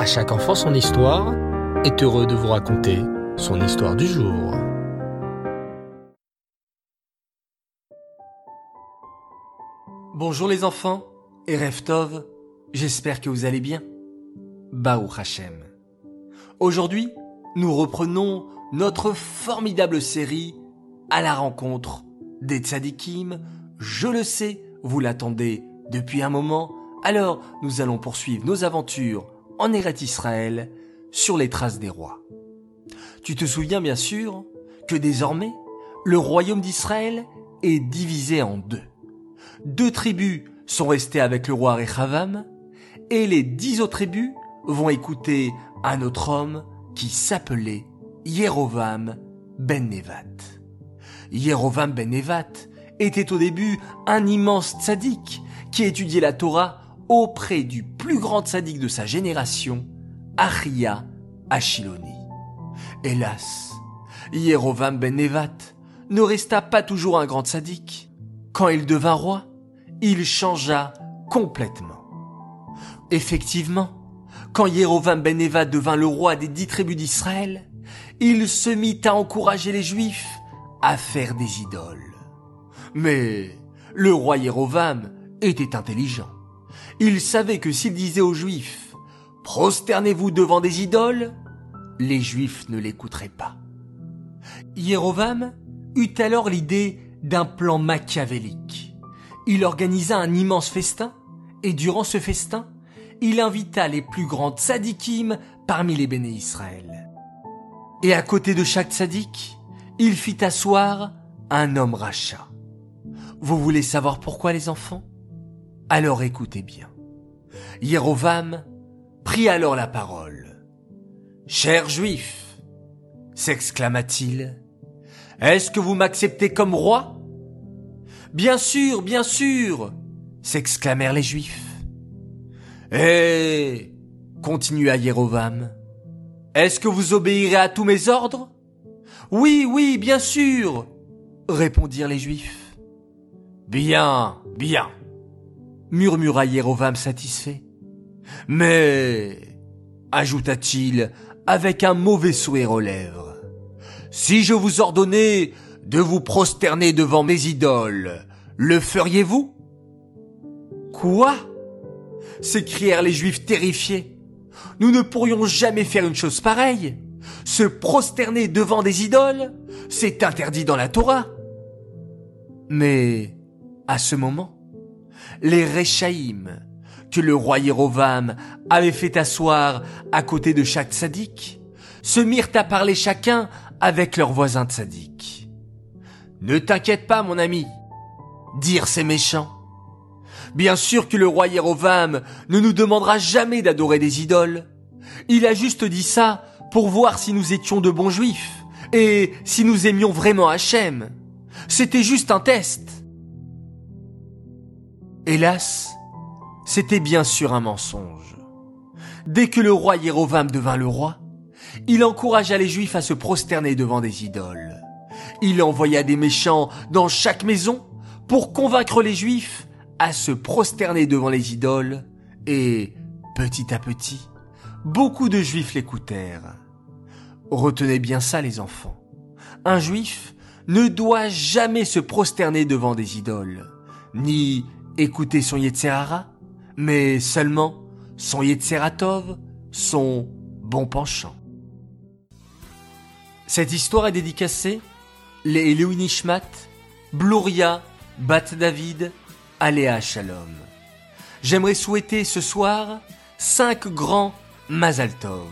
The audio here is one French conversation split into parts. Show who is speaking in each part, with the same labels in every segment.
Speaker 1: À chaque enfant son histoire est heureux de vous raconter son histoire du jour.
Speaker 2: Bonjour les enfants et Reftov, j'espère que vous allez bien. Baou Hashem. Aujourd'hui, nous reprenons notre formidable série à la rencontre des tzadikim. Je le sais, vous l'attendez depuis un moment, alors nous allons poursuivre nos aventures en Eret Israël sur les traces des rois. Tu te souviens bien sûr que désormais, le royaume d'Israël est divisé en deux. Deux tribus sont restées avec le roi Rechavam, et les dix autres tribus vont écouter un autre homme qui s'appelait Yerovam ben Nevat. Yerovam ben Nevat était au début un immense tzaddik qui étudiait la Torah auprès du plus grand tzaddik de sa génération, Achia Achiloni. Hélas, Yerovam ben Nevat ne resta pas toujours un grand tzaddik. Quand il devint roi, il changea complètement. Effectivement, quand Yerovam ben Nevat devint le roi des dix tribus d'Israël, il se mit à encourager les Juifs à faire des idoles. Mais le roi Yerovam était intelligent. Il savait que s'il disait aux Juifs Prosternez-vous devant des idoles, les Juifs ne l'écouteraient pas. Yerovam eut alors l'idée d'un plan machiavélique. Il organisa un immense festin, et durant ce festin, il invita les plus grands tzadikim parmi les béné Israël. Et à côté de chaque tzaddik, il fit asseoir un homme rachat. Vous voulez savoir pourquoi les enfants? Alors écoutez bien. Yerovam prit alors la parole. Cher juif, s'exclama-t-il, est-ce que vous m'acceptez comme roi? Bien sûr, bien sûr, s'exclamèrent les juifs. Eh, continua Yerovam, est-ce que vous obéirez à tous mes ordres? Oui, oui, bien sûr, répondirent les juifs. Bien, bien, murmura Yerovam satisfait. Mais, ajouta-t-il avec un mauvais sourire aux lèvres, si je vous ordonnais de vous prosterner devant mes idoles, le feriez-vous? Quoi? s'écrièrent les Juifs terrifiés. Nous ne pourrions jamais faire une chose pareille. Se prosterner devant des idoles, c'est interdit dans la Torah. Mais, à ce moment, les Réchaïm, que le roi Yerovam avait fait asseoir à côté de chaque tzaddik, se mirent à parler chacun avec leurs voisins tzaddik. Ne t'inquiète pas, mon ami, dirent ces méchants. Bien sûr que le roi Yerovam ne nous demandera jamais d'adorer des idoles. Il a juste dit ça pour voir si nous étions de bons juifs et si nous aimions vraiment Hachem. C'était juste un test. Hélas, c'était bien sûr un mensonge. Dès que le roi Yerovam devint le roi, il encouragea les juifs à se prosterner devant des idoles. Il envoya des méchants dans chaque maison pour convaincre les juifs à se prosterner devant les idoles, et, petit à petit, beaucoup de juifs l'écoutèrent. Retenez bien ça, les enfants. Un juif ne doit jamais se prosterner devant des idoles, ni écouter son Yetzerara, mais seulement son Yetzeratov, son bon penchant. Cette histoire est dédicacée les Nishmat, Bluria, Bat David, Aléa Shalom. J'aimerais souhaiter ce soir cinq grands Mazaltov.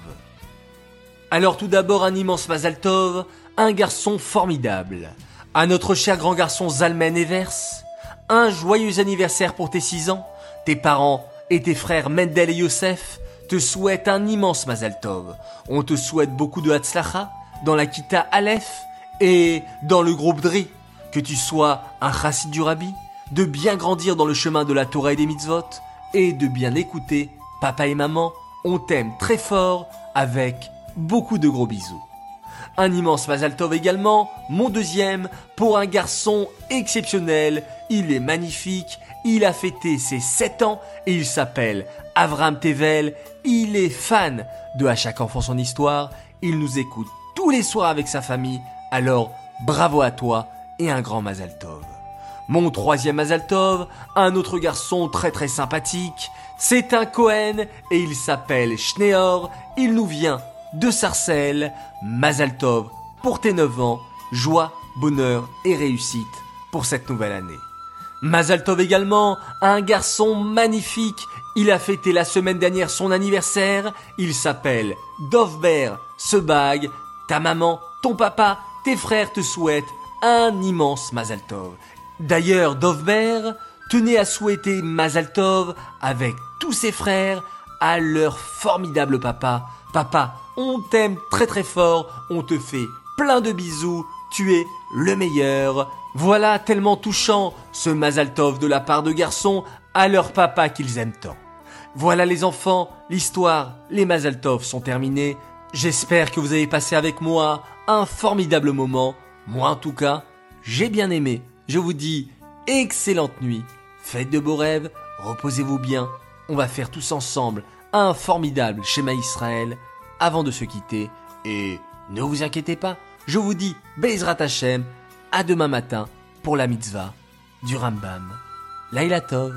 Speaker 2: Alors tout d'abord un immense Mazaltov, un garçon formidable. À notre cher grand garçon Zalmen Evers, un joyeux anniversaire pour tes six ans. Tes parents et tes frères Mendel et Yosef te souhaitent un immense Mazaltov. On te souhaite beaucoup de Hatzlacha dans la Kita Aleph et dans le groupe Dri. Que tu sois un chassid du Rabbi, de bien grandir dans le chemin de la Torah et des mitzvot, et de bien écouter papa et maman, on t'aime très fort avec beaucoup de gros bisous. Un immense Mazal Tov également, mon deuxième, pour un garçon exceptionnel. Il est magnifique il a fêté ses 7 ans et il s'appelle Avram Tevel. Il est fan de À chaque enfant son histoire. Il nous écoute tous les soirs avec sa famille. Alors, bravo à toi et un grand Mazal Tov. Mon troisième Mazaltov, un autre garçon très très sympathique, c'est un Cohen et il s'appelle Schneor, il nous vient de Sarcelles. Mazaltov, pour tes 9 ans, joie, bonheur et réussite pour cette nouvelle année. Mazaltov également, un garçon magnifique, il a fêté la semaine dernière son anniversaire, il s'appelle Dovber Sebag, ta maman, ton papa, tes frères te souhaitent un immense Mazaltov. D'ailleurs, Dovber tenait à souhaiter Mazaltov avec tous ses frères à leur formidable papa. Papa, on t'aime très très fort, on te fait plein de bisous, tu es le meilleur. Voilà tellement touchant ce Mazaltov de la part de garçons à leur papa qu'ils aiment tant. Voilà les enfants, l'histoire, les Mazaltov sont terminés. J'espère que vous avez passé avec moi un formidable moment. Moi en tout cas, j'ai bien aimé. Je vous dis excellente nuit, faites de beaux rêves, reposez-vous bien. On va faire tous ensemble un formidable schéma Israël avant de se quitter. Et ne vous inquiétez pas, je vous dis Bezrat Hashem, à demain matin pour la mitzvah du Rambam. Laila Tov.